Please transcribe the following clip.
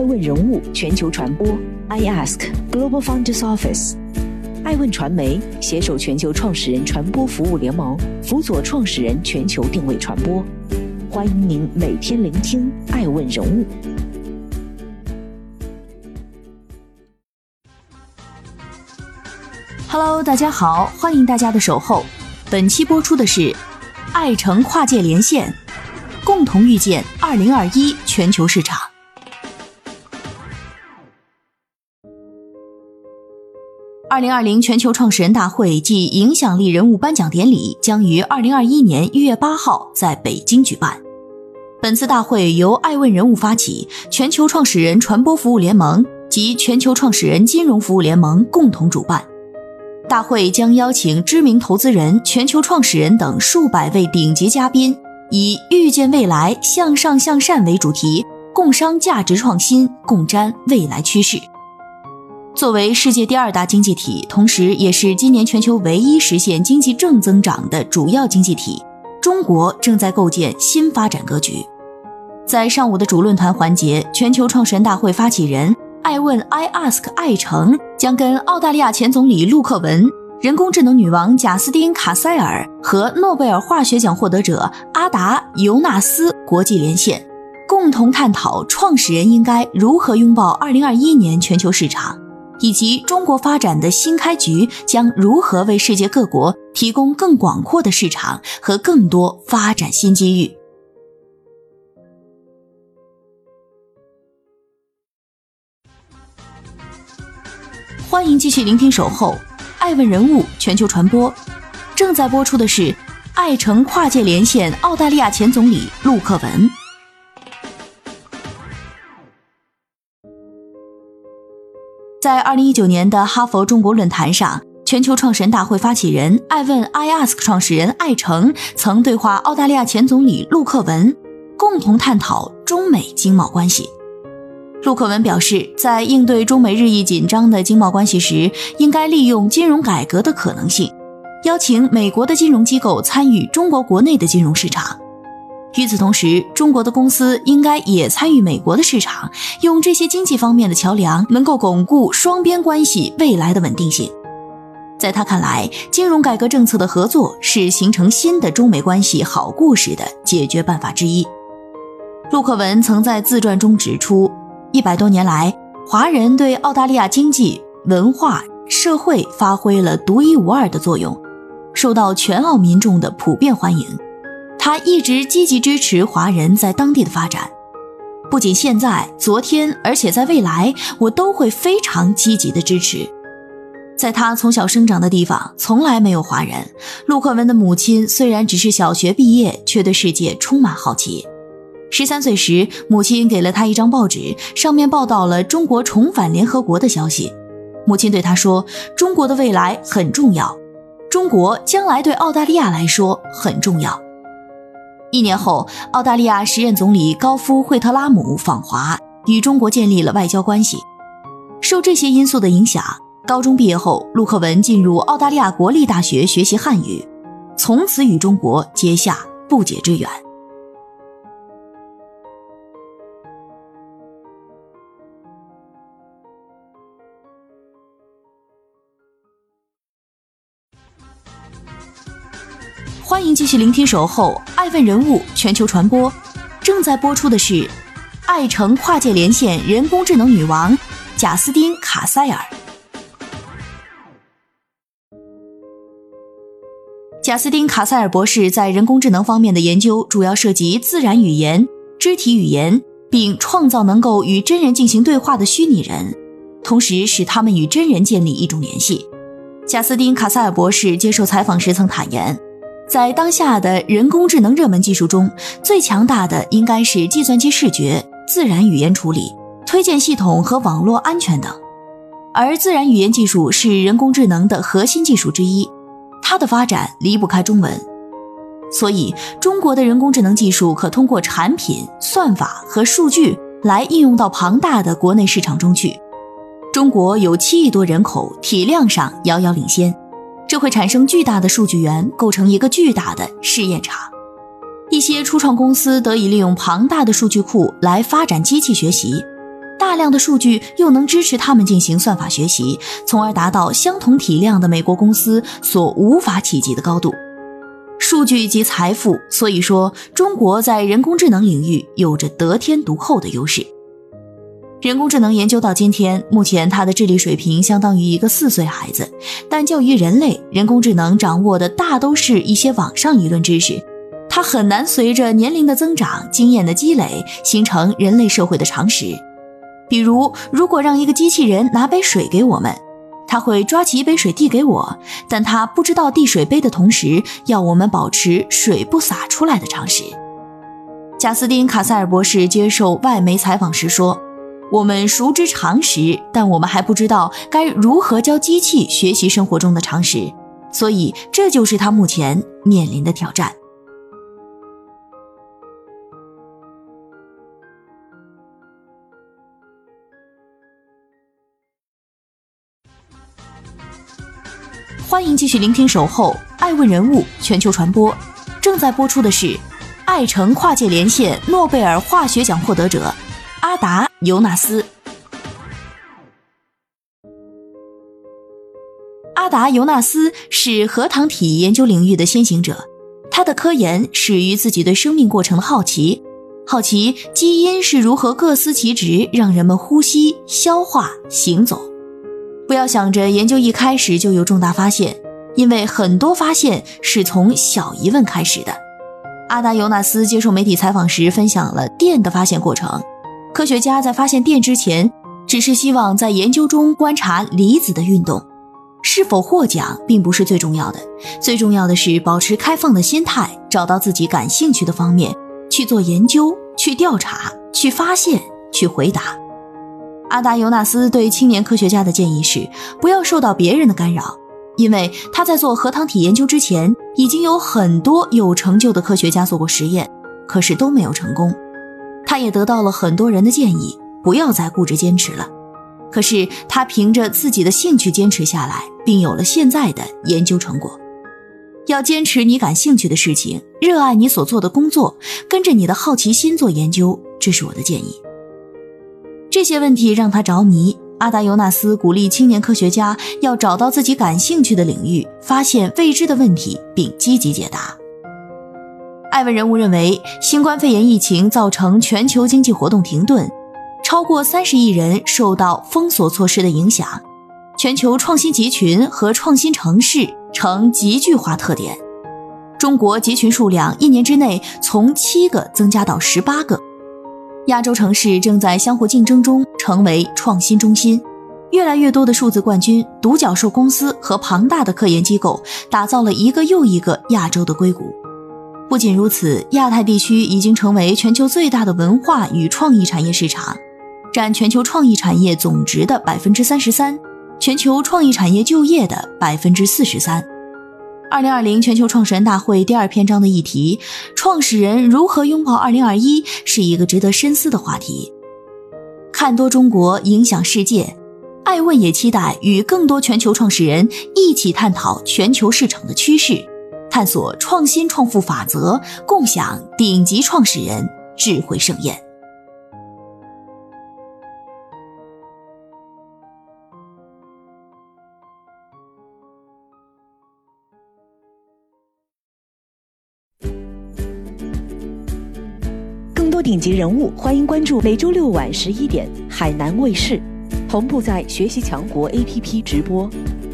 爱问人物全球传播，I Ask Global Founders Office，爱问传媒携手全球创始人传播服务联盟，辅佐创始人全球定位传播。欢迎您每天聆听爱问人物。Hello，大家好，欢迎大家的守候。本期播出的是爱城跨界连线，共同预见二零二一全球市场。二零二零全球创始人大会暨影响力人物颁奖典礼将于二零二一年一月八号在北京举办。本次大会由爱问人物发起，全球创始人传播服务联盟及全球创始人金融服务联盟共同主办。大会将邀请知名投资人、全球创始人等数百位顶级嘉宾，以“预见未来，向上向善”为主题，共商价值创新，共瞻未来趋势。作为世界第二大经济体，同时也是今年全球唯一实现经济正增长的主要经济体，中国正在构建新发展格局。在上午的主论坛环节，全球创始人大会发起人。爱问 i ask 艾诚将跟澳大利亚前总理陆克文、人工智能女王贾斯汀卡塞尔和诺贝尔化学奖获得者阿达尤纳斯国际连线，共同探讨创始人应该如何拥抱2021年全球市场，以及中国发展的新开局将如何为世界各国提供更广阔的市场和更多发展新机遇。欢迎继续聆听《守候》，爱问人物全球传播。正在播出的是爱城跨界连线澳大利亚前总理陆克文。在二零一九年的哈佛中国论坛上，全球创始人大会发起人爱问 iAsk 创始人艾诚曾对话澳大利亚前总理陆克文，共同探讨中美经贸关系。陆克文表示，在应对中美日益紧张的经贸关系时，应该利用金融改革的可能性，邀请美国的金融机构参与中国国内的金融市场。与此同时，中国的公司应该也参与美国的市场，用这些经济方面的桥梁，能够巩固双边关系未来的稳定性。在他看来，金融改革政策的合作是形成新的中美关系好故事的解决办法之一。陆克文曾在自传中指出。一百多年来，华人对澳大利亚经济、文化、社会发挥了独一无二的作用，受到全澳民众的普遍欢迎。他一直积极支持华人在当地的发展，不仅现在、昨天，而且在未来，我都会非常积极的支持。在他从小生长的地方，从来没有华人。陆克文的母亲虽然只是小学毕业，却对世界充满好奇。十三岁时，母亲给了他一张报纸，上面报道了中国重返联合国的消息。母亲对他说：“中国的未来很重要，中国将来对澳大利亚来说很重要。”一年后，澳大利亚时任总理高夫惠特拉姆访华，与中国建立了外交关系。受这些因素的影响，高中毕业后，陆克文进入澳大利亚国立大学学习汉语，从此与中国结下不解之缘。欢迎继续聆听《守候爱问人物全球传播》，正在播出的是爱城跨界连线人工智能女王贾斯汀卡塞尔。贾斯汀卡塞尔博士在人工智能方面的研究主要涉及自然语言、肢体语言，并创造能够与真人进行对话的虚拟人，同时使他们与真人建立一种联系。贾斯汀卡塞尔博士接受采访时曾坦言。在当下的人工智能热门技术中，最强大的应该是计算机视觉、自然语言处理、推荐系统和网络安全等。而自然语言技术是人工智能的核心技术之一，它的发展离不开中文。所以，中国的人工智能技术可通过产品、算法和数据来应用到庞大的国内市场中去。中国有七亿多人口，体量上遥遥领先。这会产生巨大的数据源，构成一个巨大的试验场。一些初创公司得以利用庞大的数据库来发展机器学习，大量的数据又能支持他们进行算法学习，从而达到相同体量的美国公司所无法企及的高度。数据及财富，所以说中国在人工智能领域有着得天独厚的优势。人工智能研究到今天，目前它的智力水平相当于一个四岁孩子，但教育人类，人工智能掌握的大都是一些网上理论知识，它很难随着年龄的增长、经验的积累，形成人类社会的常识。比如，如果让一个机器人拿杯水给我们，他会抓起一杯水递给我，但他不知道递水杯的同时，要我们保持水不洒出来的常识。贾斯汀·卡塞尔博士接受外媒采访时说。我们熟知常识，但我们还不知道该如何教机器学习生活中的常识，所以这就是他目前面临的挑战。欢迎继续聆听《守候爱问人物全球传播》，正在播出的是爱城跨界连线诺贝尔化学奖获得者。阿达·尤纳斯。阿达·尤纳斯是核糖体研究领域的先行者，他的科研始于自己对生命过程的好奇，好奇基因是如何各司其职，让人们呼吸、消化、行走。不要想着研究一开始就有重大发现，因为很多发现是从小疑问开始的。阿达·尤纳斯接受媒体采访时分享了电的发现过程。科学家在发现电之前，只是希望在研究中观察离子的运动。是否获奖并不是最重要的，最重要的是保持开放的心态，找到自己感兴趣的方面去做研究、去调查、去发现、去回答。阿达·尤纳斯对青年科学家的建议是：不要受到别人的干扰，因为他在做核糖体研究之前，已经有很多有成就的科学家做过实验，可是都没有成功。他也得到了很多人的建议，不要再固执坚持了。可是他凭着自己的兴趣坚持下来，并有了现在的研究成果。要坚持你感兴趣的事情，热爱你所做的工作，跟着你的好奇心做研究，这是我的建议。这些问题让他着迷。阿达尤纳斯鼓励青年科学家要找到自己感兴趣的领域，发现未知的问题，并积极解答。艾文人物认为，新冠肺炎疫情造成全球经济活动停顿，超过三十亿人受到封锁措施的影响，全球创新集群和创新城市呈集聚化特点。中国集群数量一年之内从七个增加到十八个，亚洲城市正在相互竞争中成为创新中心，越来越多的数字冠军、独角兽公司和庞大的科研机构打造了一个又一个亚洲的硅谷。不仅如此，亚太地区已经成为全球最大的文化与创意产业市场，占全球创意产业总值的百分之三十三，全球创意产业就业的百分之四十三。二零二零全球创始人大会第二篇章的议题：创始人如何拥抱二零二一，是一个值得深思的话题。看多中国，影响世界。艾问也期待与更多全球创始人一起探讨全球市场的趋势。探索创新创富法则，共享顶级创始人智慧盛宴。更多顶级人物，欢迎关注每周六晚十一点海南卫视，同步在学习强国 APP 直播。